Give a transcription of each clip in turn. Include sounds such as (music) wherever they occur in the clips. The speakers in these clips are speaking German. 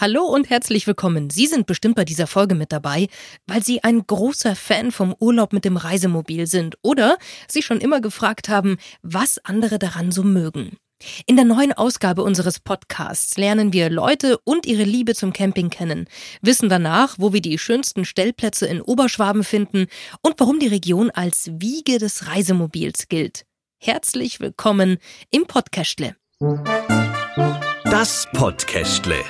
Hallo und herzlich willkommen. Sie sind bestimmt bei dieser Folge mit dabei, weil Sie ein großer Fan vom Urlaub mit dem Reisemobil sind oder Sie schon immer gefragt haben, was andere daran so mögen. In der neuen Ausgabe unseres Podcasts lernen wir Leute und ihre Liebe zum Camping kennen, wissen danach, wo wir die schönsten Stellplätze in Oberschwaben finden und warum die Region als Wiege des Reisemobils gilt. Herzlich willkommen im Podcastle. Das Podcastle.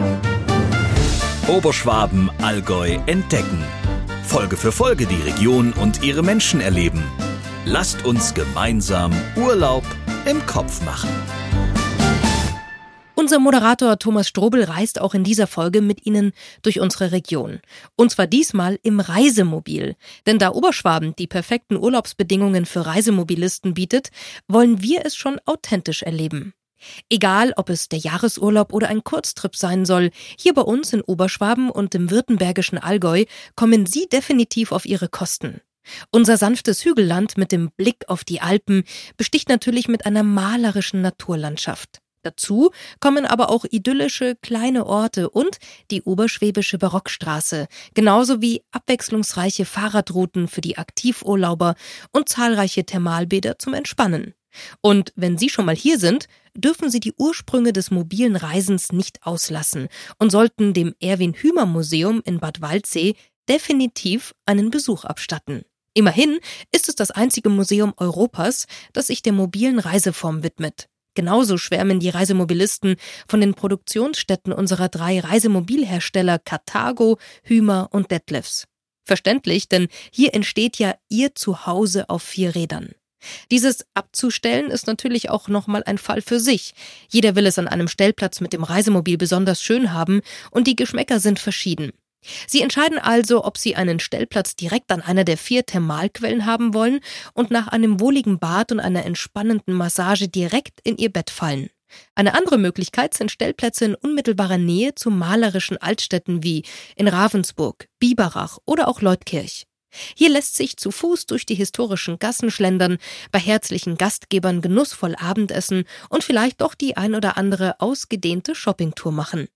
Oberschwaben, Allgäu entdecken. Folge für Folge die Region und ihre Menschen erleben. Lasst uns gemeinsam Urlaub im Kopf machen. Unser Moderator Thomas Strobel reist auch in dieser Folge mit Ihnen durch unsere Region. Und zwar diesmal im Reisemobil. Denn da Oberschwaben die perfekten Urlaubsbedingungen für Reisemobilisten bietet, wollen wir es schon authentisch erleben. Egal, ob es der Jahresurlaub oder ein Kurztrip sein soll, hier bei uns in Oberschwaben und im württembergischen Allgäu kommen Sie definitiv auf Ihre Kosten. Unser sanftes Hügelland mit dem Blick auf die Alpen besticht natürlich mit einer malerischen Naturlandschaft. Dazu kommen aber auch idyllische kleine Orte und die oberschwäbische Barockstraße, genauso wie abwechslungsreiche Fahrradrouten für die Aktivurlauber und zahlreiche Thermalbäder zum Entspannen. Und wenn Sie schon mal hier sind, dürfen Sie die Ursprünge des mobilen Reisens nicht auslassen und sollten dem Erwin Hümer Museum in Bad Waldsee definitiv einen Besuch abstatten. Immerhin ist es das einzige Museum Europas, das sich der mobilen Reiseform widmet. Genauso schwärmen die Reisemobilisten von den Produktionsstätten unserer drei Reisemobilhersteller Carthago, Hümer und Detlefs. Verständlich, denn hier entsteht ja Ihr Zuhause auf vier Rädern. Dieses abzustellen ist natürlich auch nochmal ein Fall für sich. Jeder will es an einem Stellplatz mit dem Reisemobil besonders schön haben und die Geschmäcker sind verschieden. Sie entscheiden also, ob Sie einen Stellplatz direkt an einer der vier Thermalquellen haben wollen und nach einem wohligen Bad und einer entspannenden Massage direkt in Ihr Bett fallen. Eine andere Möglichkeit sind Stellplätze in unmittelbarer Nähe zu malerischen Altstädten wie in Ravensburg, Biberach oder auch Leutkirch. Hier lässt sich zu Fuß durch die historischen Gassen schlendern, bei herzlichen Gastgebern genussvoll Abendessen und vielleicht doch die ein oder andere ausgedehnte Shoppingtour machen.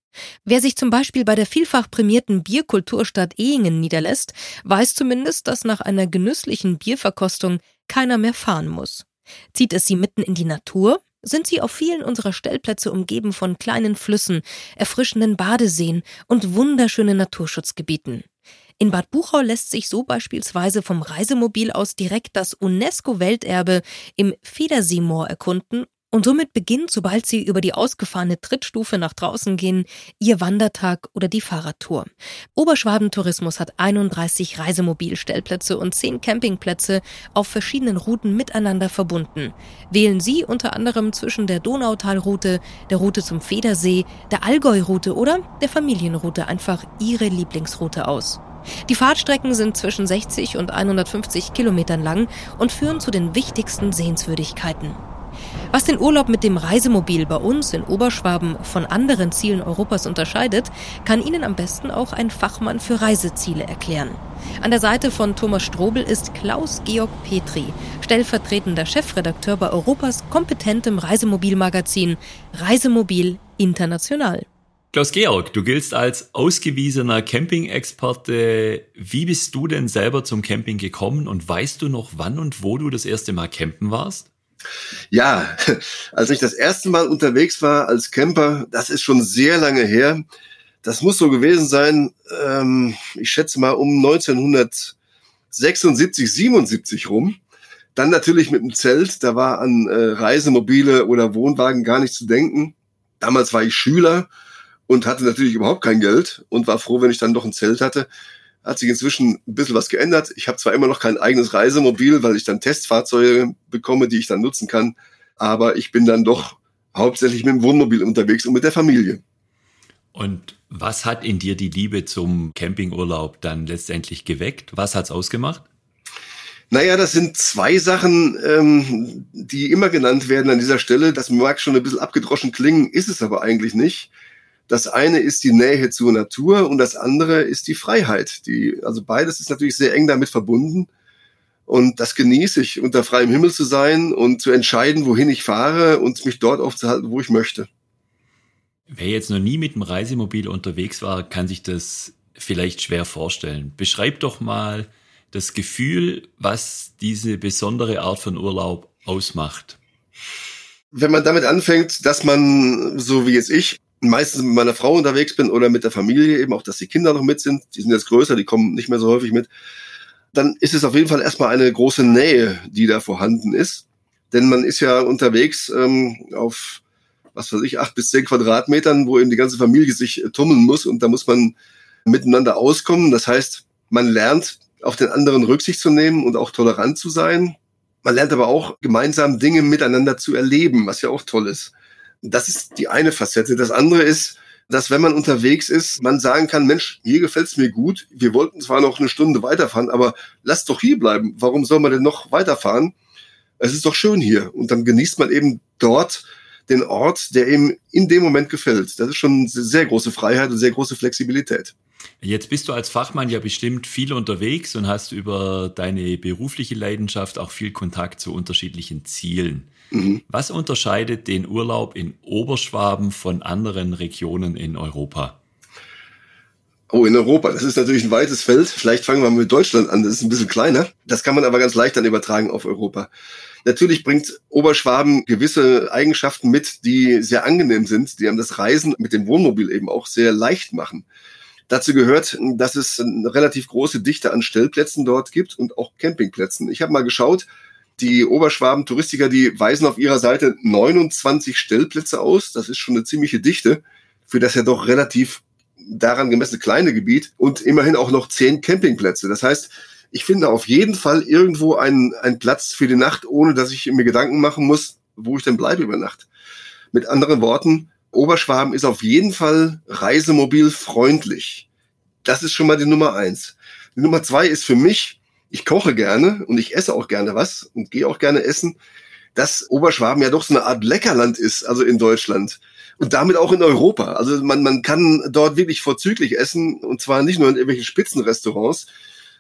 Wer sich zum Beispiel bei der vielfach prämierten Bierkulturstadt Ehingen niederlässt, weiß zumindest, dass nach einer genüsslichen Bierverkostung keiner mehr fahren muss. Zieht es sie mitten in die Natur, sind sie auf vielen unserer Stellplätze umgeben von kleinen Flüssen, erfrischenden Badeseen und wunderschönen Naturschutzgebieten. In Bad Buchau lässt sich so beispielsweise vom Reisemobil aus direkt das UNESCO-Welterbe im Federseemoor erkunden und somit beginnt, sobald Sie über die ausgefahrene Trittstufe nach draußen gehen, Ihr Wandertag oder die Fahrradtour. Oberschwaben Tourismus hat 31 Reisemobilstellplätze und 10 Campingplätze auf verschiedenen Routen miteinander verbunden. Wählen Sie unter anderem zwischen der Donautalroute, der Route zum Federsee, der Allgäu-Route oder der Familienroute einfach Ihre Lieblingsroute aus. Die Fahrtstrecken sind zwischen 60 und 150 Kilometern lang und führen zu den wichtigsten Sehenswürdigkeiten. Was den Urlaub mit dem Reisemobil bei uns in Oberschwaben von anderen Zielen Europas unterscheidet, kann Ihnen am besten auch ein Fachmann für Reiseziele erklären. An der Seite von Thomas Strobel ist Klaus-Georg Petri, stellvertretender Chefredakteur bei Europas kompetentem Reisemobilmagazin Reisemobil International. Klaus-Georg, du giltst als ausgewiesener Camping-Experte. Wie bist du denn selber zum Camping gekommen und weißt du noch, wann und wo du das erste Mal campen warst? Ja, (laughs) als ich das erste Mal unterwegs war als Camper, das ist schon sehr lange her. Das muss so gewesen sein, ähm, ich schätze mal um 1976, 77 rum. Dann natürlich mit dem Zelt, da war an äh, Reisemobile oder Wohnwagen gar nicht zu denken. Damals war ich Schüler und hatte natürlich überhaupt kein Geld und war froh, wenn ich dann doch ein Zelt hatte. Hat sich inzwischen ein bisschen was geändert. Ich habe zwar immer noch kein eigenes Reisemobil, weil ich dann Testfahrzeuge bekomme, die ich dann nutzen kann, aber ich bin dann doch hauptsächlich mit dem Wohnmobil unterwegs und mit der Familie. Und was hat in dir die Liebe zum Campingurlaub dann letztendlich geweckt? Was hat's ausgemacht? Naja, das sind zwei Sachen, ähm, die immer genannt werden an dieser Stelle. Das mag schon ein bisschen abgedroschen klingen, ist es aber eigentlich nicht. Das eine ist die Nähe zur Natur und das andere ist die Freiheit. Die, also beides ist natürlich sehr eng damit verbunden. Und das genieße ich, unter freiem Himmel zu sein und zu entscheiden, wohin ich fahre und mich dort aufzuhalten, wo ich möchte. Wer jetzt noch nie mit dem Reisemobil unterwegs war, kann sich das vielleicht schwer vorstellen. Beschreib doch mal das Gefühl, was diese besondere Art von Urlaub ausmacht. Wenn man damit anfängt, dass man, so wie jetzt ich, meistens mit meiner Frau unterwegs bin oder mit der Familie, eben auch, dass die Kinder noch mit sind, die sind jetzt größer, die kommen nicht mehr so häufig mit, dann ist es auf jeden Fall erstmal eine große Nähe, die da vorhanden ist. Denn man ist ja unterwegs ähm, auf, was weiß ich, acht bis zehn Quadratmetern, wo eben die ganze Familie sich äh, tummeln muss und da muss man miteinander auskommen. Das heißt, man lernt auf den anderen Rücksicht zu nehmen und auch tolerant zu sein. Man lernt aber auch gemeinsam Dinge miteinander zu erleben, was ja auch toll ist. Das ist die eine Facette. Das andere ist, dass wenn man unterwegs ist, man sagen kann, Mensch, hier gefällt's mir gut. Wir wollten zwar noch eine Stunde weiterfahren, aber lass doch hier bleiben. Warum soll man denn noch weiterfahren? Es ist doch schön hier. Und dann genießt man eben dort den Ort, der ihm in dem Moment gefällt. Das ist schon eine sehr große Freiheit und sehr große Flexibilität. Jetzt bist du als Fachmann ja bestimmt viel unterwegs und hast über deine berufliche Leidenschaft auch viel Kontakt zu unterschiedlichen Zielen. Mhm. Was unterscheidet den Urlaub in Oberschwaben von anderen Regionen in Europa? Oh, in Europa. Das ist natürlich ein weites Feld. Vielleicht fangen wir mit Deutschland an. Das ist ein bisschen kleiner. Das kann man aber ganz leicht dann übertragen auf Europa. Natürlich bringt Oberschwaben gewisse Eigenschaften mit, die sehr angenehm sind, die einem das Reisen mit dem Wohnmobil eben auch sehr leicht machen. Dazu gehört, dass es eine relativ große Dichte an Stellplätzen dort gibt und auch Campingplätzen. Ich habe mal geschaut, die Oberschwaben-Touristiker, die weisen auf ihrer Seite 29 Stellplätze aus. Das ist schon eine ziemliche Dichte für das ja doch relativ daran gemessene kleine Gebiet und immerhin auch noch zehn Campingplätze. Das heißt, ich finde auf jeden Fall irgendwo einen, einen Platz für die Nacht, ohne dass ich mir Gedanken machen muss, wo ich denn bleibe über Nacht. Mit anderen Worten, Oberschwaben ist auf jeden Fall reisemobil freundlich. Das ist schon mal die Nummer eins. Die Nummer zwei ist für mich, ich koche gerne und ich esse auch gerne was und gehe auch gerne essen, dass Oberschwaben ja doch so eine Art Leckerland ist, also in Deutschland und damit auch in Europa. Also man, man kann dort wirklich vorzüglich essen und zwar nicht nur in irgendwelchen Spitzenrestaurants,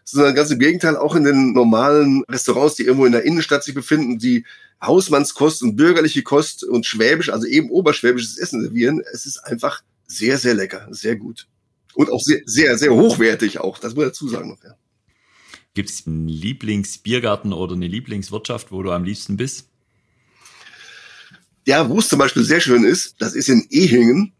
sondern ganz im Gegenteil auch in den normalen Restaurants, die irgendwo in der Innenstadt sich befinden, die Hausmannskost und bürgerliche Kost und Schwäbisch, also eben oberschwäbisches Essen servieren. Es ist einfach sehr, sehr lecker, sehr gut. Und auch sehr, sehr, sehr hochwertig auch, das muss ich dazu sagen noch, ja. Gibt es einen Lieblingsbiergarten oder eine Lieblingswirtschaft, wo du am liebsten bist? Ja, wo es zum Beispiel sehr schön ist, das ist in Ehingen.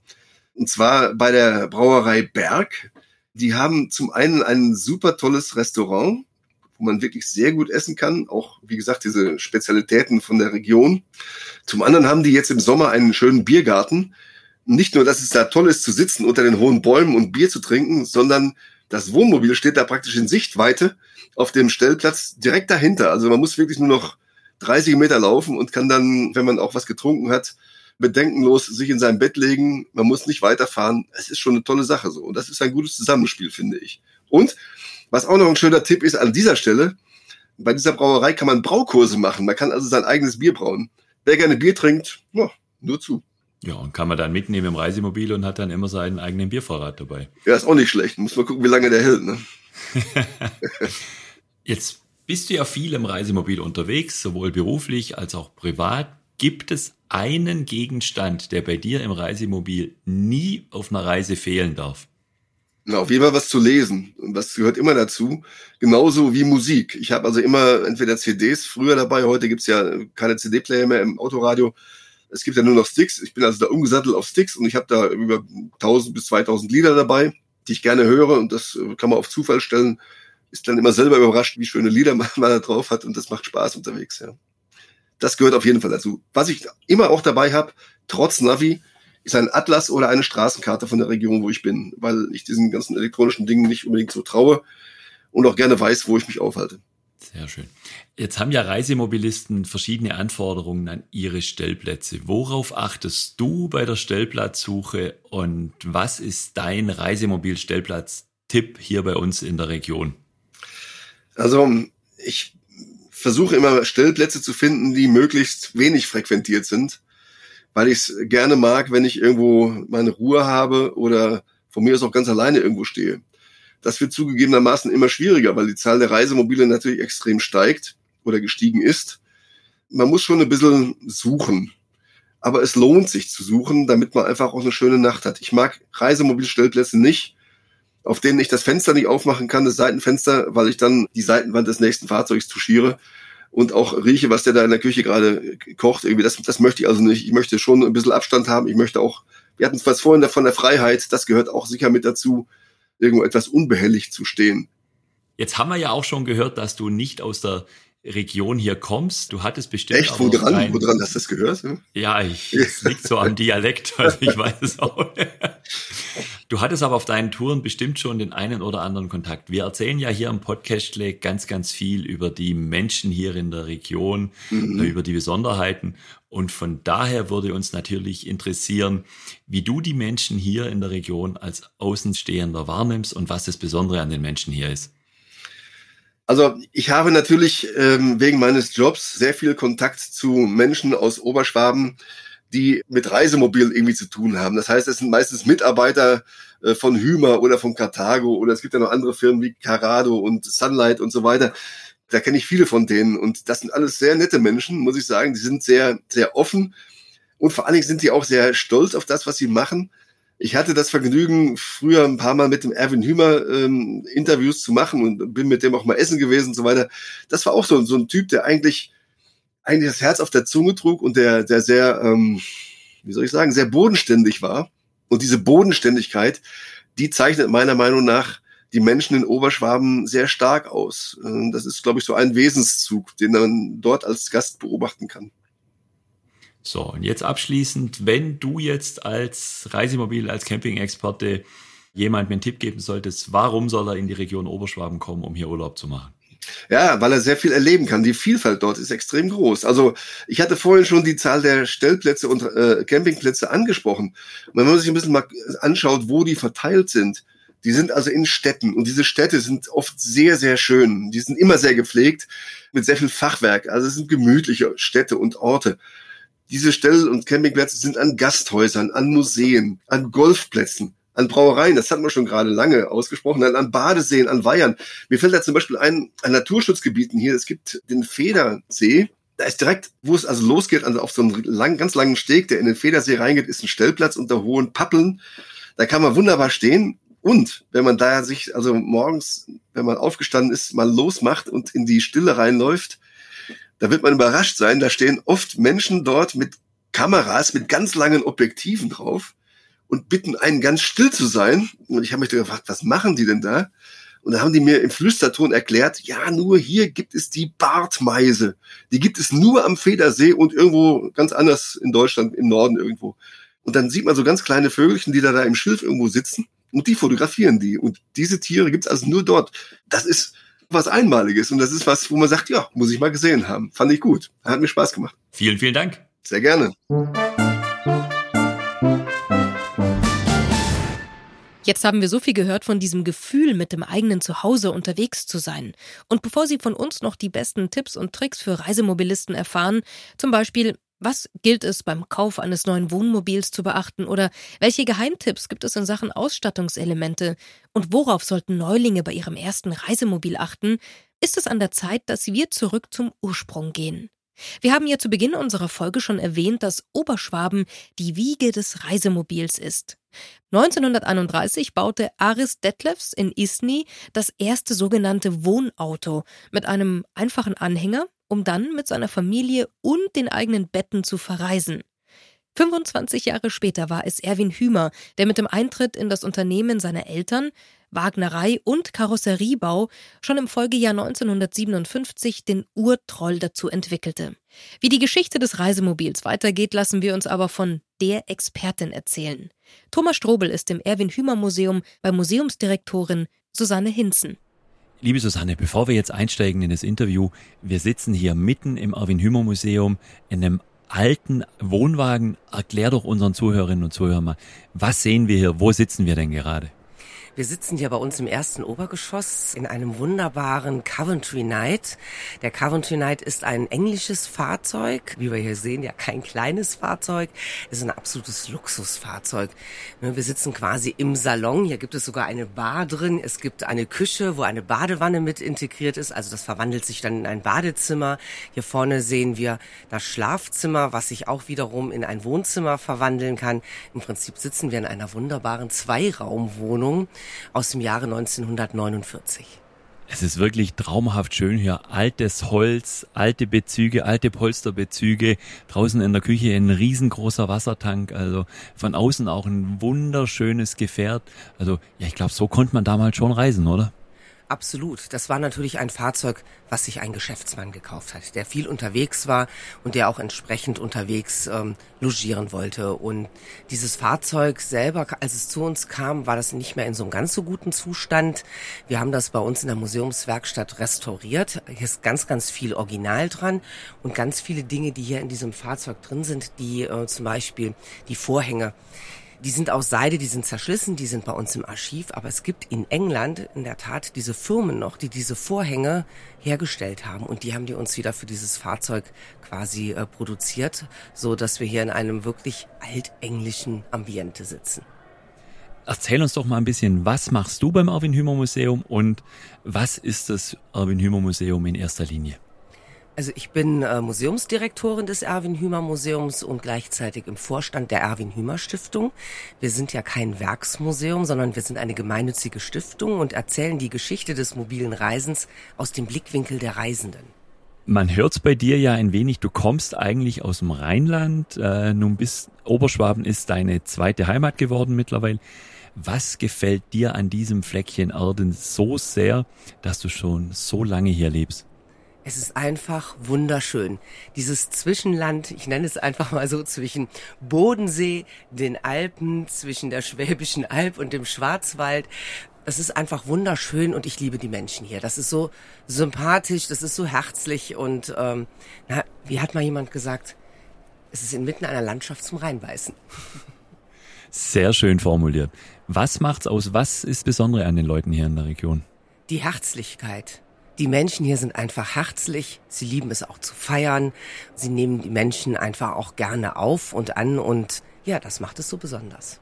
Und zwar bei der Brauerei Berg. Die haben zum einen ein super tolles Restaurant, wo man wirklich sehr gut essen kann. Auch, wie gesagt, diese Spezialitäten von der Region. Zum anderen haben die jetzt im Sommer einen schönen Biergarten. Nicht nur, dass es da toll ist zu sitzen unter den hohen Bäumen und Bier zu trinken, sondern das Wohnmobil steht da praktisch in Sichtweite auf dem Stellplatz direkt dahinter. Also man muss wirklich nur noch 30 Meter laufen und kann dann, wenn man auch was getrunken hat, bedenkenlos sich in sein Bett legen. Man muss nicht weiterfahren. Es ist schon eine tolle Sache so. Und das ist ein gutes Zusammenspiel, finde ich. Und was auch noch ein schöner Tipp ist an dieser Stelle, bei dieser Brauerei kann man Braukurse machen. Man kann also sein eigenes Bier brauen. Wer gerne Bier trinkt, ja, nur zu. Ja, und kann man dann mitnehmen im Reisemobil und hat dann immer seinen eigenen Biervorrat dabei. Ja, ist auch nicht schlecht. Muss man gucken, wie lange der hält. Ne? (laughs) Jetzt bist du ja viel im Reisemobil unterwegs, sowohl beruflich als auch privat. Gibt es einen Gegenstand, der bei dir im Reisemobil nie auf einer Reise fehlen darf? Na, auf jeden Fall was zu lesen. Und was gehört immer dazu. Genauso wie Musik. Ich habe also immer entweder CDs früher dabei, heute gibt's ja keine CD-Player mehr im Autoradio. Es gibt ja nur noch Sticks. Ich bin also da umgesattelt auf Sticks und ich habe da über 1000 bis 2000 Lieder dabei, die ich gerne höre und das kann man auf Zufall stellen ist dann immer selber überrascht, wie schöne Lieder (laughs) man, man da drauf hat und das macht Spaß unterwegs, ja. Das gehört auf jeden Fall dazu. Was ich immer auch dabei habe, trotz Navi, ist ein Atlas oder eine Straßenkarte von der Region, wo ich bin, weil ich diesen ganzen elektronischen Dingen nicht unbedingt so traue und auch gerne weiß, wo ich mich aufhalte. Sehr schön. Jetzt haben ja Reisemobilisten verschiedene Anforderungen an ihre Stellplätze. Worauf achtest du bei der Stellplatzsuche und was ist dein Reisemobil-Stellplatz-Tipp hier bei uns in der Region? Also ich versuche immer Stellplätze zu finden, die möglichst wenig frequentiert sind, weil ich es gerne mag, wenn ich irgendwo meine Ruhe habe oder von mir aus auch ganz alleine irgendwo stehe. Das wird zugegebenermaßen immer schwieriger, weil die Zahl der Reisemobile natürlich extrem steigt oder gestiegen ist. Man muss schon ein bisschen suchen. aber es lohnt sich zu suchen, damit man einfach auch eine schöne Nacht hat. Ich mag Reisemobilstellplätze nicht, auf denen ich das Fenster nicht aufmachen kann, das Seitenfenster, weil ich dann die Seitenwand des nächsten Fahrzeugs touchiere und auch rieche, was der da in der Küche gerade kocht. Irgendwie das, das möchte ich also nicht. Ich möchte schon ein bisschen Abstand haben. Ich möchte auch, wir hatten es vorhin von der Freiheit, das gehört auch sicher mit dazu, irgendwo etwas unbehelligt zu stehen. Jetzt haben wir ja auch schon gehört, dass du nicht aus der Region hier kommst. Du hattest bestimmt. Echt? Wo dran? Dein... Wo dran du das gehört? Ja, ich, es liegt so am (laughs) Dialekt, also ich weiß es auch. Du hattest aber auf deinen Touren bestimmt schon den einen oder anderen Kontakt. Wir erzählen ja hier im Podcast ganz, ganz viel über die Menschen hier in der Region, mhm. über die Besonderheiten. Und von daher würde uns natürlich interessieren, wie du die Menschen hier in der Region als Außenstehender wahrnimmst und was das Besondere an den Menschen hier ist. Also ich habe natürlich ähm, wegen meines Jobs sehr viel Kontakt zu Menschen aus Oberschwaben, die mit Reisemobil irgendwie zu tun haben. Das heißt, es sind meistens Mitarbeiter äh, von Hümer oder von Carthago oder es gibt ja noch andere Firmen wie Carado und Sunlight und so weiter. Da kenne ich viele von denen und das sind alles sehr nette Menschen, muss ich sagen. Die sind sehr, sehr offen und vor allen Dingen sind die auch sehr stolz auf das, was sie machen ich hatte das Vergnügen, früher ein paar Mal mit dem Erwin Hümer ähm, Interviews zu machen und bin mit dem auch mal essen gewesen und so weiter. Das war auch so, so ein Typ, der eigentlich, eigentlich das Herz auf der Zunge trug und der, der sehr, ähm, wie soll ich sagen, sehr bodenständig war. Und diese Bodenständigkeit, die zeichnet meiner Meinung nach die Menschen in Oberschwaben sehr stark aus. Ähm, das ist, glaube ich, so ein Wesenszug, den man dort als Gast beobachten kann. So, und jetzt abschließend, wenn du jetzt als Reisemobil, als Camping-Experte jemand mir einen Tipp geben solltest, warum soll er in die Region Oberschwaben kommen, um hier Urlaub zu machen? Ja, weil er sehr viel erleben kann. Die Vielfalt dort ist extrem groß. Also ich hatte vorhin schon die Zahl der Stellplätze und äh, Campingplätze angesprochen. wenn man sich ein bisschen mal anschaut, wo die verteilt sind, die sind also in Städten und diese Städte sind oft sehr, sehr schön. Die sind immer sehr gepflegt mit sehr viel Fachwerk. Also es sind gemütliche Städte und Orte. Diese Stell- und Campingplätze sind an Gasthäusern, an Museen, an Golfplätzen, an Brauereien, das hatten wir schon gerade lange ausgesprochen, dann an Badeseen, an Weihern. Mir fällt da zum Beispiel ein, an Naturschutzgebieten hier, es gibt den Federsee, da ist direkt, wo es also losgeht, also auf so einen lang, ganz langen Steg, der in den Federsee reingeht, ist ein Stellplatz unter hohen Pappeln. Da kann man wunderbar stehen. Und wenn man da sich also morgens, wenn man aufgestanden ist, mal losmacht und in die Stille reinläuft, da wird man überrascht sein, da stehen oft Menschen dort mit Kameras, mit ganz langen Objektiven drauf und bitten einen ganz still zu sein. Und ich habe mich gefragt, was machen die denn da? Und da haben die mir im Flüsterton erklärt, ja, nur hier gibt es die Bartmeise. Die gibt es nur am Federsee und irgendwo ganz anders in Deutschland, im Norden irgendwo. Und dann sieht man so ganz kleine Vögelchen, die da, da im Schilf irgendwo sitzen und die fotografieren die. Und diese Tiere gibt es also nur dort. Das ist was Einmaliges und das ist was, wo man sagt, ja, muss ich mal gesehen haben. Fand ich gut. Hat mir Spaß gemacht. Vielen, vielen Dank. Sehr gerne. Jetzt haben wir so viel gehört von diesem Gefühl, mit dem eigenen Zuhause unterwegs zu sein. Und bevor Sie von uns noch die besten Tipps und Tricks für Reisemobilisten erfahren, zum Beispiel, was gilt es beim Kauf eines neuen Wohnmobils zu beachten oder welche Geheimtipps gibt es in Sachen Ausstattungselemente und worauf sollten Neulinge bei ihrem ersten Reisemobil achten, ist es an der Zeit, dass wir zurück zum Ursprung gehen. Wir haben ja zu Beginn unserer Folge schon erwähnt, dass Oberschwaben die Wiege des Reisemobils ist. 1931 baute Aris Detlefs in Isny das erste sogenannte Wohnauto mit einem einfachen Anhänger, um dann mit seiner Familie und den eigenen Betten zu verreisen. 25 Jahre später war es Erwin Hümer, der mit dem Eintritt in das Unternehmen seiner Eltern, Wagnerei und Karosseriebau, schon im Folgejahr 1957 den Urtroll dazu entwickelte. Wie die Geschichte des Reisemobils weitergeht, lassen wir uns aber von der Expertin erzählen. Thomas Strobel ist im Erwin Hümer Museum bei Museumsdirektorin Susanne Hinzen. Liebe Susanne, bevor wir jetzt einsteigen in das Interview, wir sitzen hier mitten im Erwin Hümer Museum in einem alten Wohnwagen. Erklär doch unseren Zuhörerinnen und Zuhörern mal, was sehen wir hier? Wo sitzen wir denn gerade? Wir sitzen hier bei uns im ersten Obergeschoss in einem wunderbaren Coventry Knight. Der Coventry Knight ist ein englisches Fahrzeug, wie wir hier sehen, ja kein kleines Fahrzeug. Es ist ein absolutes Luxusfahrzeug. Wir sitzen quasi im Salon. Hier gibt es sogar eine Bar drin. Es gibt eine Küche, wo eine Badewanne mit integriert ist. Also das verwandelt sich dann in ein Badezimmer. Hier vorne sehen wir das Schlafzimmer, was sich auch wiederum in ein Wohnzimmer verwandeln kann. Im Prinzip sitzen wir in einer wunderbaren Zweiraumwohnung aus dem Jahre 1949. Es ist wirklich traumhaft schön hier. Altes Holz, alte Bezüge, alte Polsterbezüge. Draußen in der Küche ein riesengroßer Wassertank. Also von außen auch ein wunderschönes Gefährt. Also ja, ich glaube, so konnte man damals schon reisen, oder? Absolut. Das war natürlich ein Fahrzeug, was sich ein Geschäftsmann gekauft hat, der viel unterwegs war und der auch entsprechend unterwegs ähm, logieren wollte. Und dieses Fahrzeug selber, als es zu uns kam, war das nicht mehr in so einem ganz so guten Zustand. Wir haben das bei uns in der Museumswerkstatt restauriert. Hier ist ganz, ganz viel Original dran und ganz viele Dinge, die hier in diesem Fahrzeug drin sind, die äh, zum Beispiel die Vorhänge die sind aus Seide, die sind zerschlissen, die sind bei uns im Archiv, aber es gibt in England in der Tat diese Firmen noch, die diese Vorhänge hergestellt haben und die haben die uns wieder für dieses Fahrzeug quasi äh, produziert, so dass wir hier in einem wirklich altenglischen Ambiente sitzen. Erzähl uns doch mal ein bisschen, was machst du beim Erwin Hümer Museum und was ist das Erwin Hümer Museum in erster Linie? Also ich bin äh, Museumsdirektorin des Erwin Hümer Museums und gleichzeitig im Vorstand der Erwin Hümer Stiftung. Wir sind ja kein Werksmuseum, sondern wir sind eine gemeinnützige Stiftung und erzählen die Geschichte des mobilen Reisens aus dem Blickwinkel der Reisenden. Man hört's bei dir ja ein wenig, du kommst eigentlich aus dem Rheinland, äh, nun bist Oberschwaben ist deine zweite Heimat geworden mittlerweile. Was gefällt dir an diesem Fleckchen Erden so sehr, dass du schon so lange hier lebst? Es ist einfach wunderschön. Dieses Zwischenland, ich nenne es einfach mal so, zwischen Bodensee, den Alpen, zwischen der Schwäbischen Alb und dem Schwarzwald. Das ist einfach wunderschön und ich liebe die Menschen hier. Das ist so sympathisch, das ist so herzlich und ähm, na, wie hat mal jemand gesagt, es ist inmitten einer Landschaft zum Reinbeißen. Sehr schön formuliert. Was macht's aus? Was ist Besondere an den Leuten hier in der Region? Die Herzlichkeit die Menschen hier sind einfach herzlich. Sie lieben es auch zu feiern. Sie nehmen die Menschen einfach auch gerne auf und an und ja, das macht es so besonders.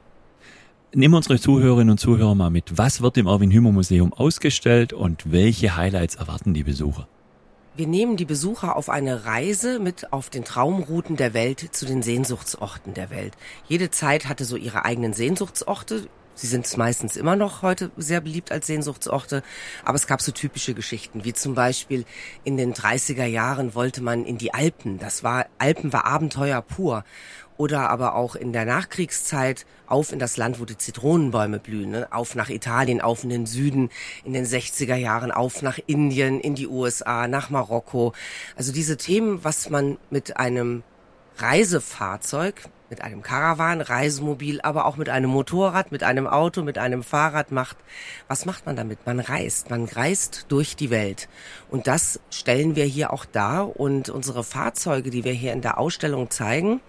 Nehmen unsere Zuhörerinnen und Zuhörer mal mit. Was wird im Erwin Hümer Museum ausgestellt und welche Highlights erwarten die Besucher? Wir nehmen die Besucher auf eine Reise mit auf den Traumrouten der Welt zu den Sehnsuchtsorten der Welt. Jede Zeit hatte so ihre eigenen Sehnsuchtsorte. Sie sind meistens immer noch heute sehr beliebt als Sehnsuchtsorte, aber es gab so typische Geschichten, wie zum Beispiel in den 30er Jahren wollte man in die Alpen. Das war, Alpen war Abenteuer pur. Oder aber auch in der Nachkriegszeit auf in das Land, wo die Zitronenbäume blühen, ne? auf nach Italien, auf in den Süden, in den 60er Jahren, auf nach Indien, in die USA, nach Marokko. Also diese Themen, was man mit einem Reisefahrzeug, mit einem Caravan, Reisemobil, aber auch mit einem Motorrad, mit einem Auto, mit einem Fahrrad macht. Was macht man damit? Man reist. Man reist durch die Welt. Und das stellen wir hier auch dar. Und unsere Fahrzeuge, die wir hier in der Ausstellung zeigen,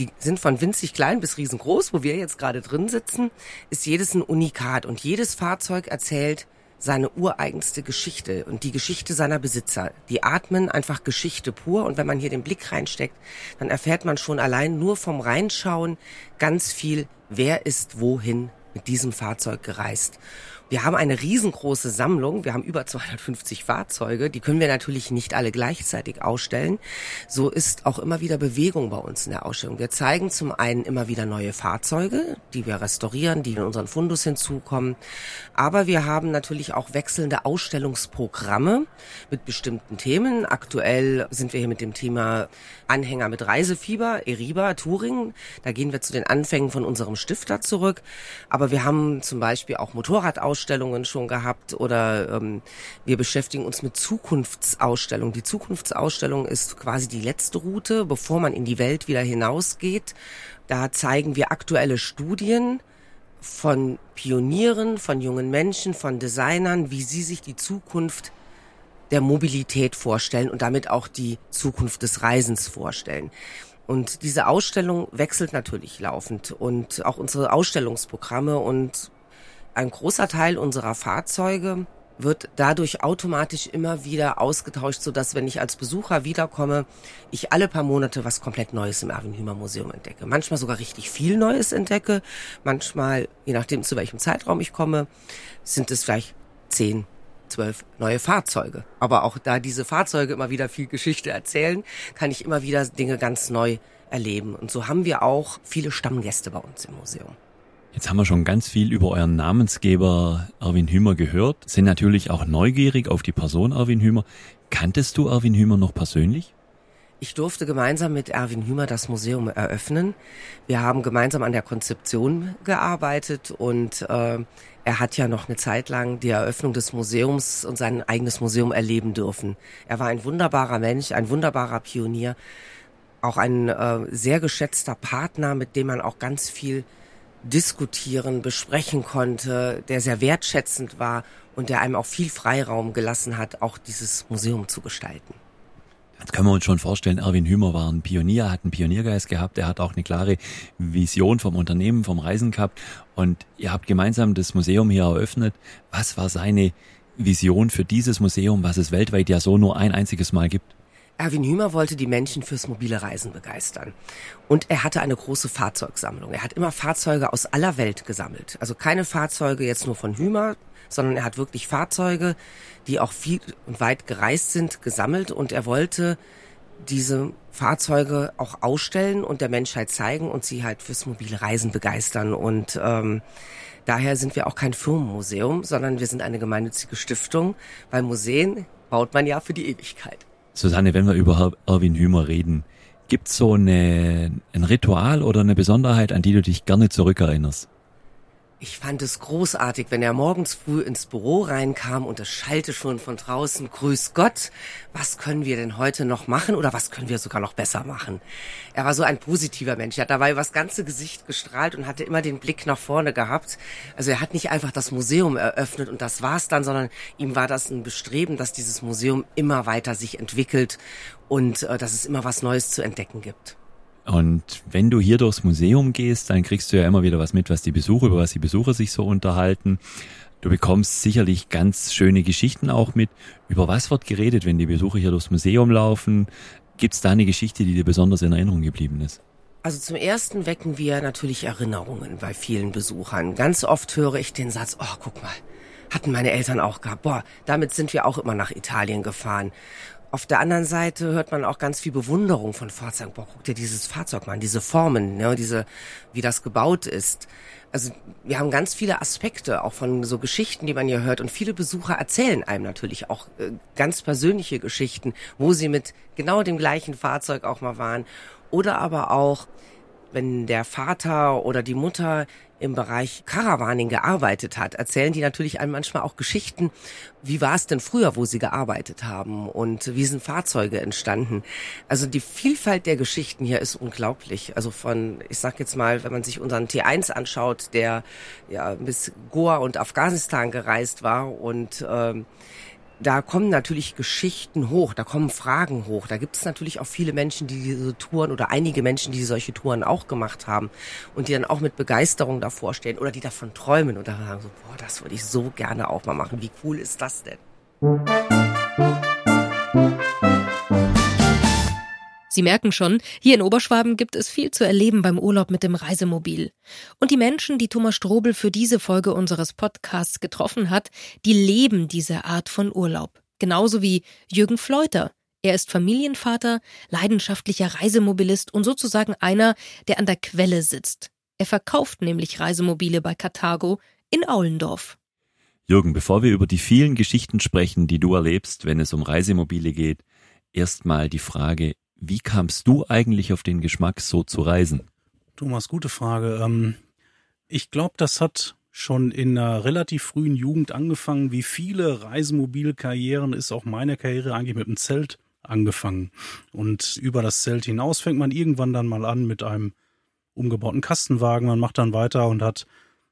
die sind von winzig klein bis riesengroß, wo wir jetzt gerade drin sitzen, ist jedes ein Unikat. Und jedes Fahrzeug erzählt seine ureigenste Geschichte und die Geschichte seiner Besitzer. Die atmen einfach Geschichte pur und wenn man hier den Blick reinsteckt, dann erfährt man schon allein nur vom Reinschauen ganz viel, wer ist wohin mit diesem Fahrzeug gereist. Wir haben eine riesengroße Sammlung. Wir haben über 250 Fahrzeuge. Die können wir natürlich nicht alle gleichzeitig ausstellen. So ist auch immer wieder Bewegung bei uns in der Ausstellung. Wir zeigen zum einen immer wieder neue Fahrzeuge, die wir restaurieren, die in unseren Fundus hinzukommen. Aber wir haben natürlich auch wechselnde Ausstellungsprogramme mit bestimmten Themen. Aktuell sind wir hier mit dem Thema Anhänger mit Reisefieber, Eriba, Touring. Da gehen wir zu den Anfängen von unserem Stifter zurück. Aber wir haben zum Beispiel auch Motorradausstellungen Ausstellungen schon gehabt oder ähm, wir beschäftigen uns mit Zukunftsausstellungen. Die Zukunftsausstellung ist quasi die letzte Route, bevor man in die Welt wieder hinausgeht. Da zeigen wir aktuelle Studien von Pionieren, von jungen Menschen, von Designern, wie sie sich die Zukunft der Mobilität vorstellen und damit auch die Zukunft des Reisens vorstellen. Und diese Ausstellung wechselt natürlich laufend und auch unsere Ausstellungsprogramme und ein großer Teil unserer Fahrzeuge wird dadurch automatisch immer wieder ausgetauscht, so dass wenn ich als Besucher wiederkomme, ich alle paar Monate was komplett Neues im Erwin Hümer Museum entdecke. Manchmal sogar richtig viel Neues entdecke. Manchmal, je nachdem zu welchem Zeitraum ich komme, sind es vielleicht zehn, zwölf neue Fahrzeuge. Aber auch da diese Fahrzeuge immer wieder viel Geschichte erzählen, kann ich immer wieder Dinge ganz neu erleben. Und so haben wir auch viele Stammgäste bei uns im Museum. Jetzt haben wir schon ganz viel über euren Namensgeber Erwin Hümer gehört, sind natürlich auch neugierig auf die Person Erwin Hümer. Kanntest du Erwin Hümer noch persönlich? Ich durfte gemeinsam mit Erwin Hümer das Museum eröffnen. Wir haben gemeinsam an der Konzeption gearbeitet und äh, er hat ja noch eine Zeit lang die Eröffnung des Museums und sein eigenes Museum erleben dürfen. Er war ein wunderbarer Mensch, ein wunderbarer Pionier, auch ein äh, sehr geschätzter Partner, mit dem man auch ganz viel diskutieren, besprechen konnte, der sehr wertschätzend war und der einem auch viel Freiraum gelassen hat, auch dieses Museum zu gestalten. Jetzt können wir uns schon vorstellen, Erwin Hümer war ein Pionier, hat einen Pioniergeist gehabt, er hat auch eine klare Vision vom Unternehmen, vom Reisen gehabt und ihr habt gemeinsam das Museum hier eröffnet. Was war seine Vision für dieses Museum, was es weltweit ja so nur ein einziges Mal gibt? Erwin Hümer wollte die Menschen fürs mobile Reisen begeistern. Und er hatte eine große Fahrzeugsammlung. Er hat immer Fahrzeuge aus aller Welt gesammelt. Also keine Fahrzeuge jetzt nur von Hümer, sondern er hat wirklich Fahrzeuge, die auch viel und weit gereist sind, gesammelt. Und er wollte diese Fahrzeuge auch ausstellen und der Menschheit zeigen und sie halt fürs mobile Reisen begeistern. Und ähm, daher sind wir auch kein Firmenmuseum, sondern wir sind eine gemeinnützige Stiftung, weil Museen baut man ja für die Ewigkeit. Susanne, wenn wir über Erwin Hümer reden, gibt's so eine, ein Ritual oder eine Besonderheit, an die du dich gerne zurückerinnerst? Ich fand es großartig, wenn er morgens früh ins Büro reinkam und es schallte schon von draußen, Grüß Gott, was können wir denn heute noch machen oder was können wir sogar noch besser machen? Er war so ein positiver Mensch. Er hat dabei übers ganze Gesicht gestrahlt und hatte immer den Blick nach vorne gehabt. Also er hat nicht einfach das Museum eröffnet und das war's dann, sondern ihm war das ein Bestreben, dass dieses Museum immer weiter sich entwickelt und äh, dass es immer was Neues zu entdecken gibt. Und wenn du hier durchs Museum gehst, dann kriegst du ja immer wieder was mit, was die Besucher, über was die Besucher sich so unterhalten. Du bekommst sicherlich ganz schöne Geschichten auch mit. Über was wird geredet, wenn die Besucher hier durchs Museum laufen? Gibt es da eine Geschichte, die dir besonders in Erinnerung geblieben ist? Also zum ersten wecken wir natürlich Erinnerungen bei vielen Besuchern. Ganz oft höre ich den Satz, oh, guck mal, hatten meine Eltern auch gehabt. Boah, damit sind wir auch immer nach Italien gefahren. Auf der anderen Seite hört man auch ganz viel Bewunderung von Fahrzeugen. Boah, guck dir dieses Fahrzeug mal an, diese Formen, ne, diese, wie das gebaut ist. Also wir haben ganz viele Aspekte, auch von so Geschichten, die man hier hört. Und viele Besucher erzählen einem natürlich auch äh, ganz persönliche Geschichten, wo sie mit genau dem gleichen Fahrzeug auch mal waren. Oder aber auch, wenn der Vater oder die Mutter im Bereich Caravaning gearbeitet hat, erzählen die natürlich einem manchmal auch Geschichten. Wie war es denn früher, wo sie gearbeitet haben und wie sind Fahrzeuge entstanden? Also die Vielfalt der Geschichten hier ist unglaublich. Also von, ich sag jetzt mal, wenn man sich unseren T1 anschaut, der ja bis Goa und Afghanistan gereist war und ähm, da kommen natürlich Geschichten hoch, da kommen Fragen hoch. Da gibt es natürlich auch viele Menschen, die diese Touren oder einige Menschen, die solche Touren auch gemacht haben und die dann auch mit Begeisterung davor stehen oder die davon träumen und da sagen so, boah, das würde ich so gerne auch mal machen. Wie cool ist das denn? Sie merken schon, hier in Oberschwaben gibt es viel zu erleben beim Urlaub mit dem Reisemobil. Und die Menschen, die Thomas Strobel für diese Folge unseres Podcasts getroffen hat, die leben diese Art von Urlaub. Genauso wie Jürgen Fleuter. Er ist Familienvater, leidenschaftlicher Reisemobilist und sozusagen einer, der an der Quelle sitzt. Er verkauft nämlich Reisemobile bei Karthago in Aulendorf. Jürgen, bevor wir über die vielen Geschichten sprechen, die du erlebst, wenn es um Reisemobile geht, erstmal die Frage, wie kamst du eigentlich auf den Geschmack, so zu reisen? Thomas, gute Frage. Ähm, ich glaube, das hat schon in einer relativ frühen Jugend angefangen. Wie viele Reisemobilkarrieren ist auch meine Karriere eigentlich mit dem Zelt angefangen. Und über das Zelt hinaus fängt man irgendwann dann mal an mit einem umgebauten Kastenwagen. Man macht dann weiter und hat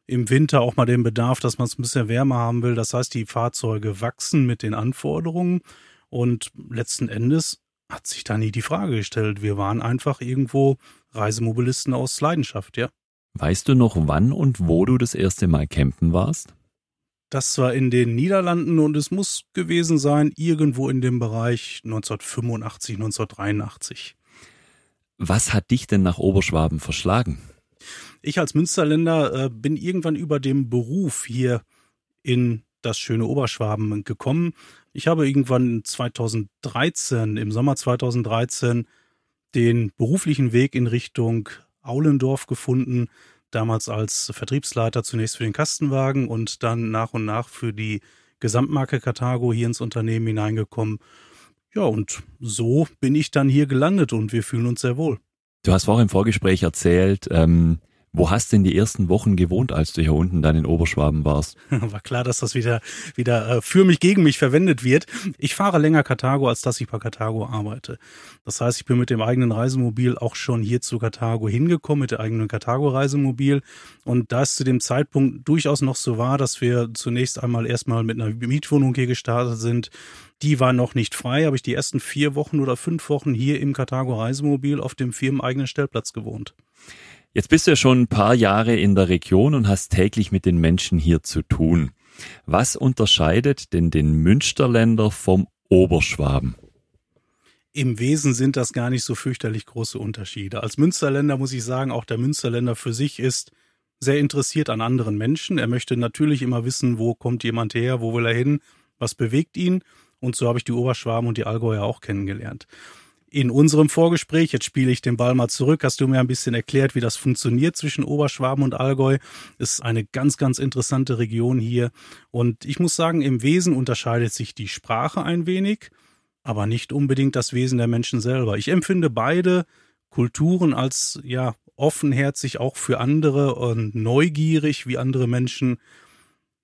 im Winter auch mal den Bedarf, dass man es ein bisschen wärmer haben will. Das heißt, die Fahrzeuge wachsen mit den Anforderungen. Und letzten Endes hat sich da nie die Frage gestellt. Wir waren einfach irgendwo Reisemobilisten aus Leidenschaft, ja. Weißt du noch, wann und wo du das erste Mal campen warst? Das war in den Niederlanden und es muss gewesen sein irgendwo in dem Bereich 1985, 1983. Was hat dich denn nach Oberschwaben verschlagen? Ich als Münsterländer äh, bin irgendwann über dem Beruf hier in das schöne Oberschwaben gekommen. Ich habe irgendwann 2013, im Sommer 2013, den beruflichen Weg in Richtung Aulendorf gefunden, damals als Vertriebsleiter zunächst für den Kastenwagen und dann nach und nach für die Gesamtmarke Carthago hier ins Unternehmen hineingekommen. Ja, und so bin ich dann hier gelandet und wir fühlen uns sehr wohl. Du hast vorhin im Vorgespräch erzählt, ähm, wo hast du denn die ersten Wochen gewohnt, als du hier unten dann in Oberschwaben warst? (laughs) War klar, dass das wieder, wieder äh, für mich, gegen mich verwendet wird. Ich fahre länger Karthago, als dass ich bei Karthago arbeite. Das heißt, ich bin mit dem eigenen Reisemobil auch schon hier zu Karthago hingekommen, mit der eigenen Karthago-Reisemobil. Und da es zu dem Zeitpunkt durchaus noch so war, dass wir zunächst einmal erstmal mit einer Mietwohnung hier gestartet sind, die war noch nicht frei, habe ich die ersten vier Wochen oder fünf Wochen hier im Karthago Reisemobil auf dem firmeneigenen Stellplatz gewohnt. Jetzt bist du ja schon ein paar Jahre in der Region und hast täglich mit den Menschen hier zu tun. Was unterscheidet denn den Münsterländer vom Oberschwaben? Im Wesen sind das gar nicht so fürchterlich große Unterschiede. Als Münsterländer muss ich sagen, auch der Münsterländer für sich ist sehr interessiert an anderen Menschen. Er möchte natürlich immer wissen, wo kommt jemand her, wo will er hin, was bewegt ihn. Und so habe ich die Oberschwaben und die Allgäuer auch kennengelernt in unserem Vorgespräch, jetzt spiele ich den Ball mal zurück, hast du mir ein bisschen erklärt, wie das funktioniert zwischen Oberschwaben und Allgäu. Ist eine ganz, ganz interessante Region hier. Und ich muss sagen, im Wesen unterscheidet sich die Sprache ein wenig, aber nicht unbedingt das Wesen der Menschen selber. Ich empfinde beide Kulturen als, ja, offenherzig auch für andere und neugierig, wie andere Menschen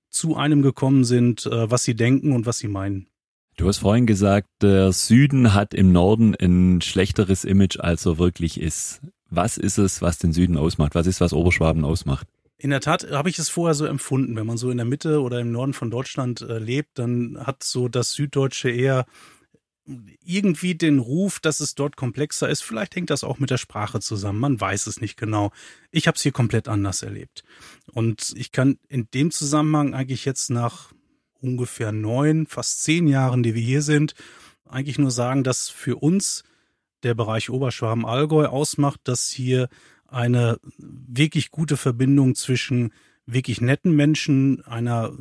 zu einem gekommen sind, äh, was sie denken und was sie meinen. Du hast vorhin gesagt, der Süden hat im Norden ein schlechteres Image, als er wirklich ist. Was ist es, was den Süden ausmacht? Was ist, was Oberschwaben ausmacht? In der Tat habe ich es vorher so empfunden. Wenn man so in der Mitte oder im Norden von Deutschland äh, lebt, dann hat so das Süddeutsche eher irgendwie den Ruf, dass es dort komplexer ist. Vielleicht hängt das auch mit der Sprache zusammen. Man weiß es nicht genau. Ich habe es hier komplett anders erlebt. Und ich kann in dem Zusammenhang eigentlich jetzt nach ungefähr neun, fast zehn Jahren, die wir hier sind, eigentlich nur sagen, dass für uns der Bereich Oberschwaben-Allgäu ausmacht, dass hier eine wirklich gute Verbindung zwischen wirklich netten Menschen, einer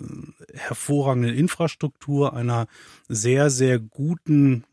hervorragenden Infrastruktur, einer sehr, sehr guten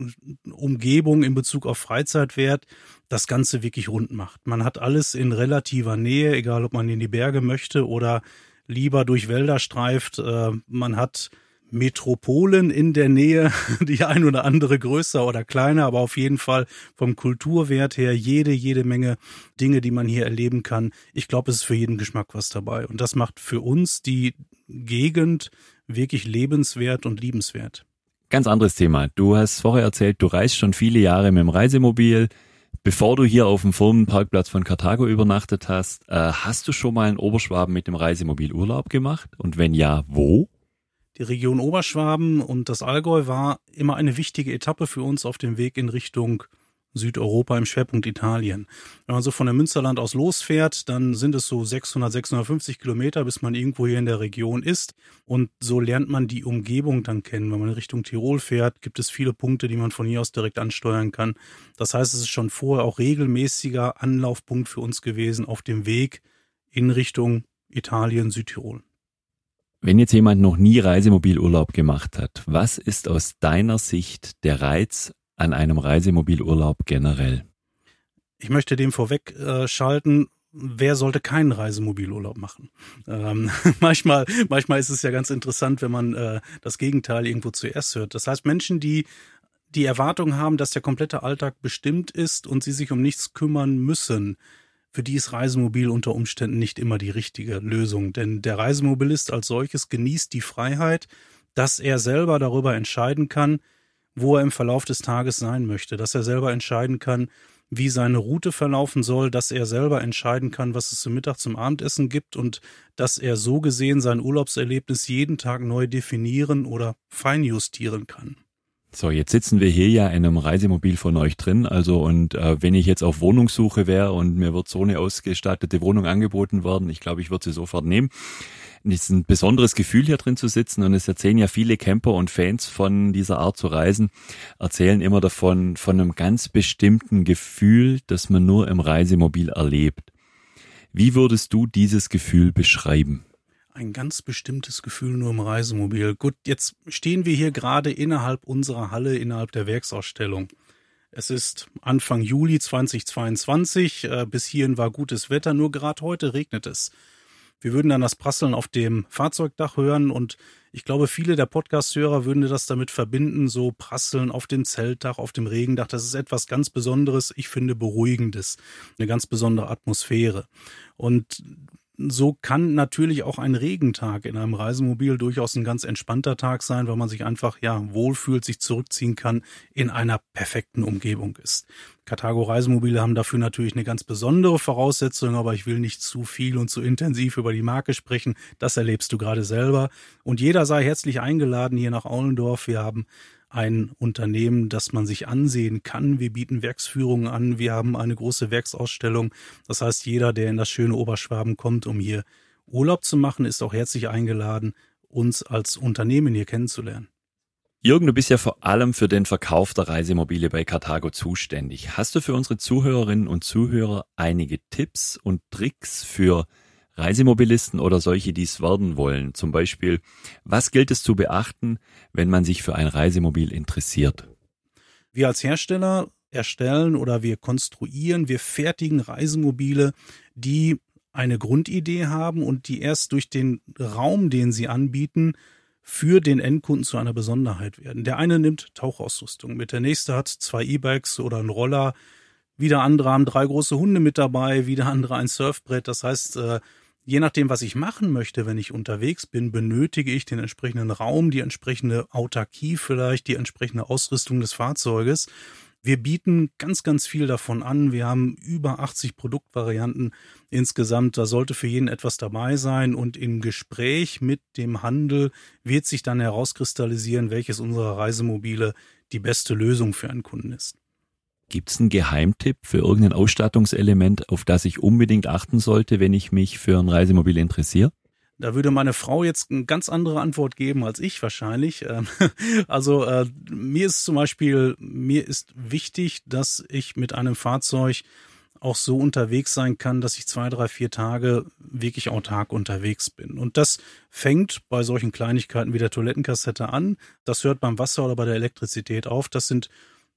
Umgebung in Bezug auf Freizeitwert das Ganze wirklich rund macht. Man hat alles in relativer Nähe, egal ob man in die Berge möchte oder lieber durch Wälder streift. Äh, man hat Metropolen in der Nähe, (laughs) die ein oder andere größer oder kleiner, aber auf jeden Fall vom Kulturwert her jede, jede Menge Dinge, die man hier erleben kann. Ich glaube, es ist für jeden Geschmack was dabei. Und das macht für uns die Gegend wirklich lebenswert und liebenswert. Ganz anderes Thema. Du hast vorher erzählt, du reist schon viele Jahre mit dem Reisemobil. Bevor du hier auf dem Firmenparkplatz von Karthago übernachtet hast, äh, hast du schon mal in Oberschwaben mit dem Reisemobil Urlaub gemacht? Und wenn ja, wo? Die Region Oberschwaben und das Allgäu war immer eine wichtige Etappe für uns auf dem Weg in Richtung Südeuropa im Schwerpunkt Italien. Wenn man so von der Münsterland aus losfährt, dann sind es so 600, 650 Kilometer, bis man irgendwo hier in der Region ist. Und so lernt man die Umgebung dann kennen. Wenn man in Richtung Tirol fährt, gibt es viele Punkte, die man von hier aus direkt ansteuern kann. Das heißt, es ist schon vorher auch regelmäßiger Anlaufpunkt für uns gewesen auf dem Weg in Richtung Italien, Südtirol. Wenn jetzt jemand noch nie Reisemobilurlaub gemacht hat, was ist aus deiner Sicht der Reiz an einem Reisemobilurlaub generell? Ich möchte dem vorweg äh, schalten, wer sollte keinen Reisemobilurlaub machen? Ähm, (laughs) manchmal, manchmal ist es ja ganz interessant, wenn man äh, das Gegenteil irgendwo zuerst hört. Das heißt, Menschen, die die Erwartung haben, dass der komplette Alltag bestimmt ist und sie sich um nichts kümmern müssen, für die ist Reisemobil unter Umständen nicht immer die richtige Lösung. Denn der Reisemobilist als solches genießt die Freiheit, dass er selber darüber entscheiden kann, wo er im Verlauf des Tages sein möchte, dass er selber entscheiden kann, wie seine Route verlaufen soll, dass er selber entscheiden kann, was es zum Mittag zum Abendessen gibt und dass er so gesehen sein Urlaubserlebnis jeden Tag neu definieren oder feinjustieren kann. So, jetzt sitzen wir hier ja in einem Reisemobil von euch drin. Also und äh, wenn ich jetzt auf Wohnungssuche wäre und mir wird so eine ausgestattete Wohnung angeboten worden, ich glaube, ich würde sie sofort nehmen. Und es ist ein besonderes Gefühl, hier drin zu sitzen. Und es erzählen ja viele Camper und Fans von dieser Art zu reisen, erzählen immer davon, von einem ganz bestimmten Gefühl, das man nur im Reisemobil erlebt. Wie würdest du dieses Gefühl beschreiben? ein ganz bestimmtes Gefühl nur im Reisemobil. Gut, jetzt stehen wir hier gerade innerhalb unserer Halle, innerhalb der Werksausstellung. Es ist Anfang Juli 2022. Äh, bis hierhin war gutes Wetter, nur gerade heute regnet es. Wir würden dann das Prasseln auf dem Fahrzeugdach hören und ich glaube, viele der Podcast-Hörer würden das damit verbinden, so Prasseln auf dem Zeltdach, auf dem Regendach. Das ist etwas ganz Besonderes. Ich finde beruhigendes. Eine ganz besondere Atmosphäre. Und so kann natürlich auch ein Regentag in einem Reisemobil durchaus ein ganz entspannter Tag sein, weil man sich einfach ja wohlfühlt, sich zurückziehen kann, in einer perfekten Umgebung ist. Carthago Reisemobile haben dafür natürlich eine ganz besondere Voraussetzung, aber ich will nicht zu viel und zu intensiv über die Marke sprechen. Das erlebst du gerade selber. Und jeder sei herzlich eingeladen hier nach Aulendorf. Wir haben ein Unternehmen, das man sich ansehen kann. Wir bieten Werksführungen an. Wir haben eine große Werksausstellung. Das heißt, jeder, der in das schöne Oberschwaben kommt, um hier Urlaub zu machen, ist auch herzlich eingeladen, uns als Unternehmen hier kennenzulernen. Jürgen, du bist ja vor allem für den Verkauf der Reisemobile bei Carthago zuständig. Hast du für unsere Zuhörerinnen und Zuhörer einige Tipps und Tricks für Reisemobilisten oder solche, die es werden wollen. Zum Beispiel, was gilt es zu beachten, wenn man sich für ein Reisemobil interessiert? Wir als Hersteller erstellen oder wir konstruieren, wir fertigen Reisemobile, die eine Grundidee haben und die erst durch den Raum, den sie anbieten, für den Endkunden zu einer Besonderheit werden. Der eine nimmt Tauchausrüstung mit, der nächste hat zwei E-Bikes oder einen Roller, wieder andere haben drei große Hunde mit dabei, wieder andere ein Surfbrett. Das heißt, äh, je nachdem, was ich machen möchte, wenn ich unterwegs bin, benötige ich den entsprechenden Raum, die entsprechende Autarkie vielleicht, die entsprechende Ausrüstung des Fahrzeuges. Wir bieten ganz, ganz viel davon an. Wir haben über 80 Produktvarianten insgesamt. Da sollte für jeden etwas dabei sein. Und im Gespräch mit dem Handel wird sich dann herauskristallisieren, welches unserer Reisemobile die beste Lösung für einen Kunden ist. Gibt es einen Geheimtipp für irgendein Ausstattungselement, auf das ich unbedingt achten sollte, wenn ich mich für ein Reisemobil interessiere? Da würde meine Frau jetzt eine ganz andere Antwort geben als ich wahrscheinlich. Ähm, (laughs) also äh, mir ist zum Beispiel, mir ist wichtig, dass ich mit einem Fahrzeug auch so unterwegs sein kann, dass ich zwei, drei, vier Tage wirklich autark unterwegs bin. Und das fängt bei solchen Kleinigkeiten wie der Toilettenkassette an. Das hört beim Wasser oder bei der Elektrizität auf. Das sind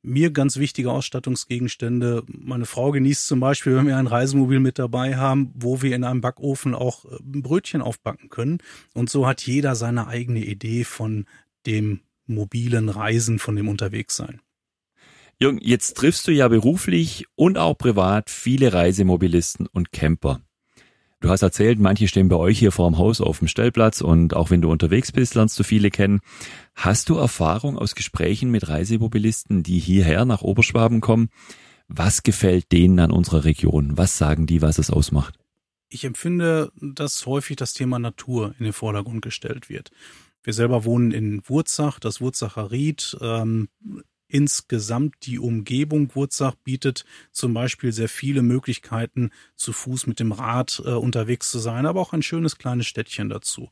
mir ganz wichtige Ausstattungsgegenstände. Meine Frau genießt zum Beispiel, wenn wir ein Reisemobil mit dabei haben, wo wir in einem Backofen auch äh, Brötchen aufbacken können. Und so hat jeder seine eigene Idee von dem mobilen Reisen, von dem Unterwegssein. Jürgen, jetzt triffst du ja beruflich und auch privat viele Reisemobilisten und Camper. Du hast erzählt, manche stehen bei euch hier vor dem Haus auf dem Stellplatz und auch wenn du unterwegs bist, lernst du viele kennen. Hast du Erfahrung aus Gesprächen mit Reisemobilisten, die hierher nach Oberschwaben kommen? Was gefällt denen an unserer Region? Was sagen die, was es ausmacht? Ich empfinde, dass häufig das Thema Natur in den Vordergrund gestellt wird. Wir selber wohnen in Wurzach, das Wurzacher Ried. Ähm, insgesamt die Umgebung Wurzach bietet zum Beispiel sehr viele Möglichkeiten, zu Fuß mit dem Rad äh, unterwegs zu sein, aber auch ein schönes kleines Städtchen dazu.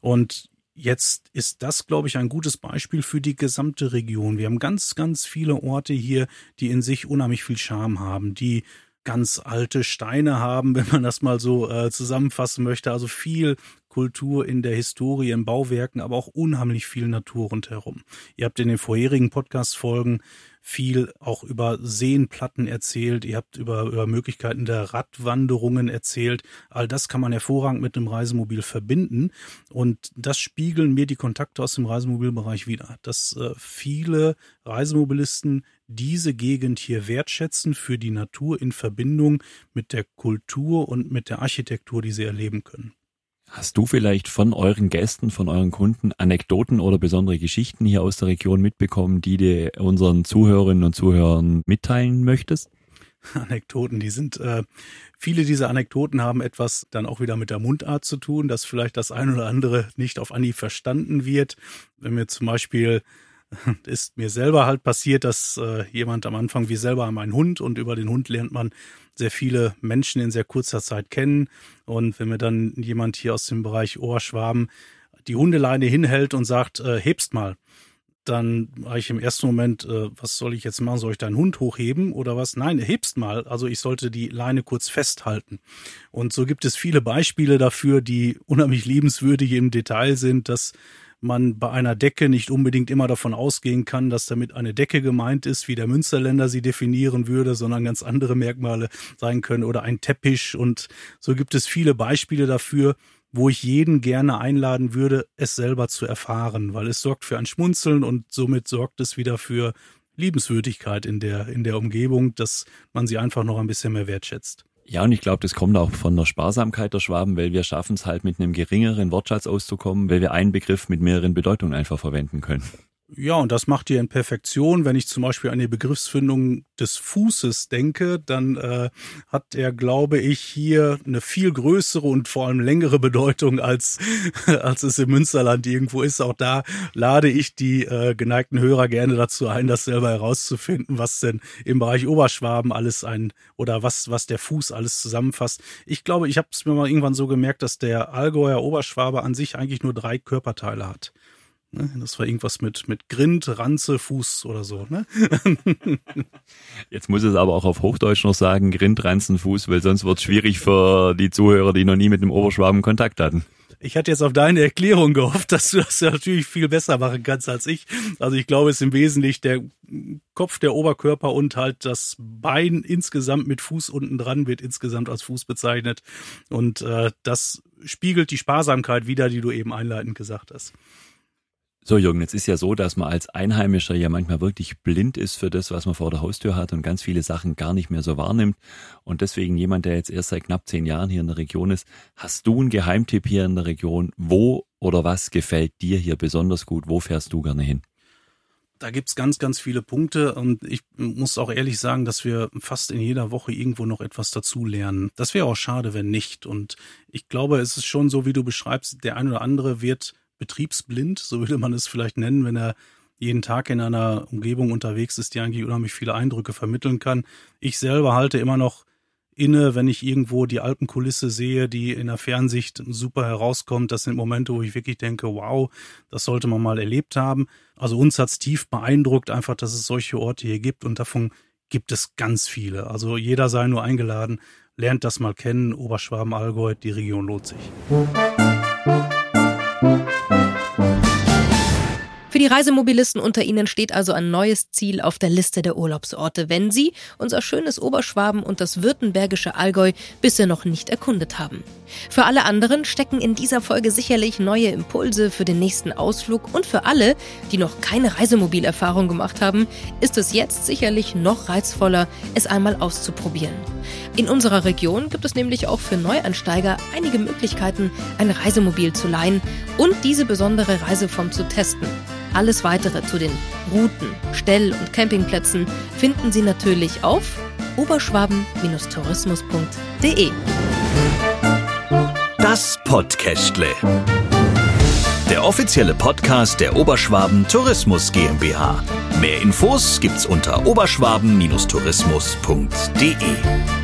Und Jetzt ist das, glaube ich, ein gutes Beispiel für die gesamte Region. Wir haben ganz, ganz viele Orte hier, die in sich unheimlich viel Charme haben, die ganz alte Steine haben, (laughs) wenn man das mal so äh, zusammenfassen möchte. Also viel Kultur in der Historie, in Bauwerken, aber auch unheimlich viel Natur rundherum. Ihr habt in den vorherigen Podcast-Folgen viel auch über Seenplatten erzählt, ihr habt über, über Möglichkeiten der Radwanderungen erzählt. All das kann man hervorragend mit einem Reisemobil verbinden und das spiegeln mir die Kontakte aus dem Reisemobilbereich wieder, dass äh, viele Reisemobilisten diese Gegend hier wertschätzen für die Natur in Verbindung mit der Kultur und mit der Architektur, die sie erleben können. Hast du vielleicht von euren Gästen, von euren Kunden Anekdoten oder besondere Geschichten hier aus der Region mitbekommen, die du unseren Zuhörerinnen und Zuhörern mitteilen möchtest? (laughs) Anekdoten, die sind, äh, viele dieser Anekdoten haben etwas dann auch wieder mit der Mundart zu tun, dass vielleicht das ein oder andere nicht auf Anhieb verstanden wird. Wenn wir zum Beispiel (laughs) ist mir selber halt passiert, dass äh, jemand am Anfang wie selber mein Hund und über den Hund lernt man sehr viele Menschen in sehr kurzer Zeit kennen. Und wenn mir dann jemand hier aus dem Bereich Ohrschwaben die Hundeleine hinhält und sagt, äh, hebst mal, dann war ich im ersten Moment, äh, was soll ich jetzt machen? Soll ich deinen Hund hochheben oder was? Nein, hebst mal. Also ich sollte die Leine kurz festhalten. Und so gibt es viele Beispiele dafür, die unheimlich liebenswürdig im Detail sind, dass man bei einer Decke nicht unbedingt immer davon ausgehen kann, dass damit eine Decke gemeint ist, wie der Münsterländer sie definieren würde, sondern ganz andere Merkmale sein können oder ein Teppich. Und so gibt es viele Beispiele dafür, wo ich jeden gerne einladen würde, es selber zu erfahren, weil es sorgt für ein Schmunzeln und somit sorgt es wieder für Liebenswürdigkeit in der, in der Umgebung, dass man sie einfach noch ein bisschen mehr wertschätzt. Ja, und ich glaube, das kommt auch von der Sparsamkeit der Schwaben, weil wir schaffen es halt mit einem geringeren Wortschatz auszukommen, weil wir einen Begriff mit mehreren Bedeutungen einfach verwenden können. Ja, und das macht ihr in Perfektion. Wenn ich zum Beispiel an die Begriffsfindung des Fußes denke, dann äh, hat er, glaube ich, hier eine viel größere und vor allem längere Bedeutung als, (laughs) als es im Münsterland irgendwo ist. Auch da lade ich die äh, geneigten Hörer gerne dazu ein, das selber herauszufinden, was denn im Bereich Oberschwaben alles ein oder was, was der Fuß alles zusammenfasst. Ich glaube, ich habe es mir mal irgendwann so gemerkt, dass der Allgäuer Oberschwabe an sich eigentlich nur drei Körperteile hat. Ne? Das war irgendwas mit, mit Grind, Ranze, Fuß oder so. Ne? (laughs) (laughs) Jetzt muss es aber auch auf Hochdeutsch noch sagen, Grind, Ranzen, Fuß, weil sonst wird es schwierig für die Zuhörer, die noch nie mit dem Oberschwaben Kontakt hatten. Ich hatte jetzt auf deine Erklärung gehofft, dass du das natürlich viel besser machen kannst als ich. Also ich glaube, es ist im Wesentlichen der Kopf, der Oberkörper und halt das Bein insgesamt mit Fuß unten dran wird insgesamt als Fuß bezeichnet. Und äh, das spiegelt die Sparsamkeit wieder, die du eben einleitend gesagt hast. So, Jürgen, jetzt ist ja so, dass man als Einheimischer ja manchmal wirklich blind ist für das, was man vor der Haustür hat und ganz viele Sachen gar nicht mehr so wahrnimmt. Und deswegen jemand, der jetzt erst seit knapp zehn Jahren hier in der Region ist, hast du einen Geheimtipp hier in der Region? Wo oder was gefällt dir hier besonders gut? Wo fährst du gerne hin? Da gibt's ganz, ganz viele Punkte und ich muss auch ehrlich sagen, dass wir fast in jeder Woche irgendwo noch etwas dazu lernen. Das wäre auch schade, wenn nicht. Und ich glaube, es ist schon so, wie du beschreibst, der ein oder andere wird betriebsblind, so würde man es vielleicht nennen, wenn er jeden Tag in einer Umgebung unterwegs ist, die eigentlich unheimlich viele Eindrücke vermitteln kann. Ich selber halte immer noch inne, wenn ich irgendwo die Alpenkulisse sehe, die in der Fernsicht super herauskommt. Das sind Momente, wo ich wirklich denke, wow, das sollte man mal erlebt haben. Also uns hat's tief beeindruckt, einfach, dass es solche Orte hier gibt und davon gibt es ganz viele. Also jeder sei nur eingeladen, lernt das mal kennen. Oberschwaben, Allgäu, die Region lohnt sich. Für die Reisemobilisten unter Ihnen steht also ein neues Ziel auf der Liste der Urlaubsorte, wenn Sie unser schönes Oberschwaben und das württembergische Allgäu bisher noch nicht erkundet haben. Für alle anderen stecken in dieser Folge sicherlich neue Impulse für den nächsten Ausflug und für alle, die noch keine Reisemobilerfahrung gemacht haben, ist es jetzt sicherlich noch reizvoller, es einmal auszuprobieren. In unserer Region gibt es nämlich auch für Neuansteiger einige Möglichkeiten, ein Reisemobil zu leihen und diese besondere Reiseform zu testen. Alles weitere zu den Routen, Stell- und Campingplätzen finden Sie natürlich auf oberschwaben-tourismus.de. Das Podcastle. Der offizielle Podcast der Oberschwaben Tourismus GmbH. Mehr Infos gibt's unter oberschwaben-tourismus.de.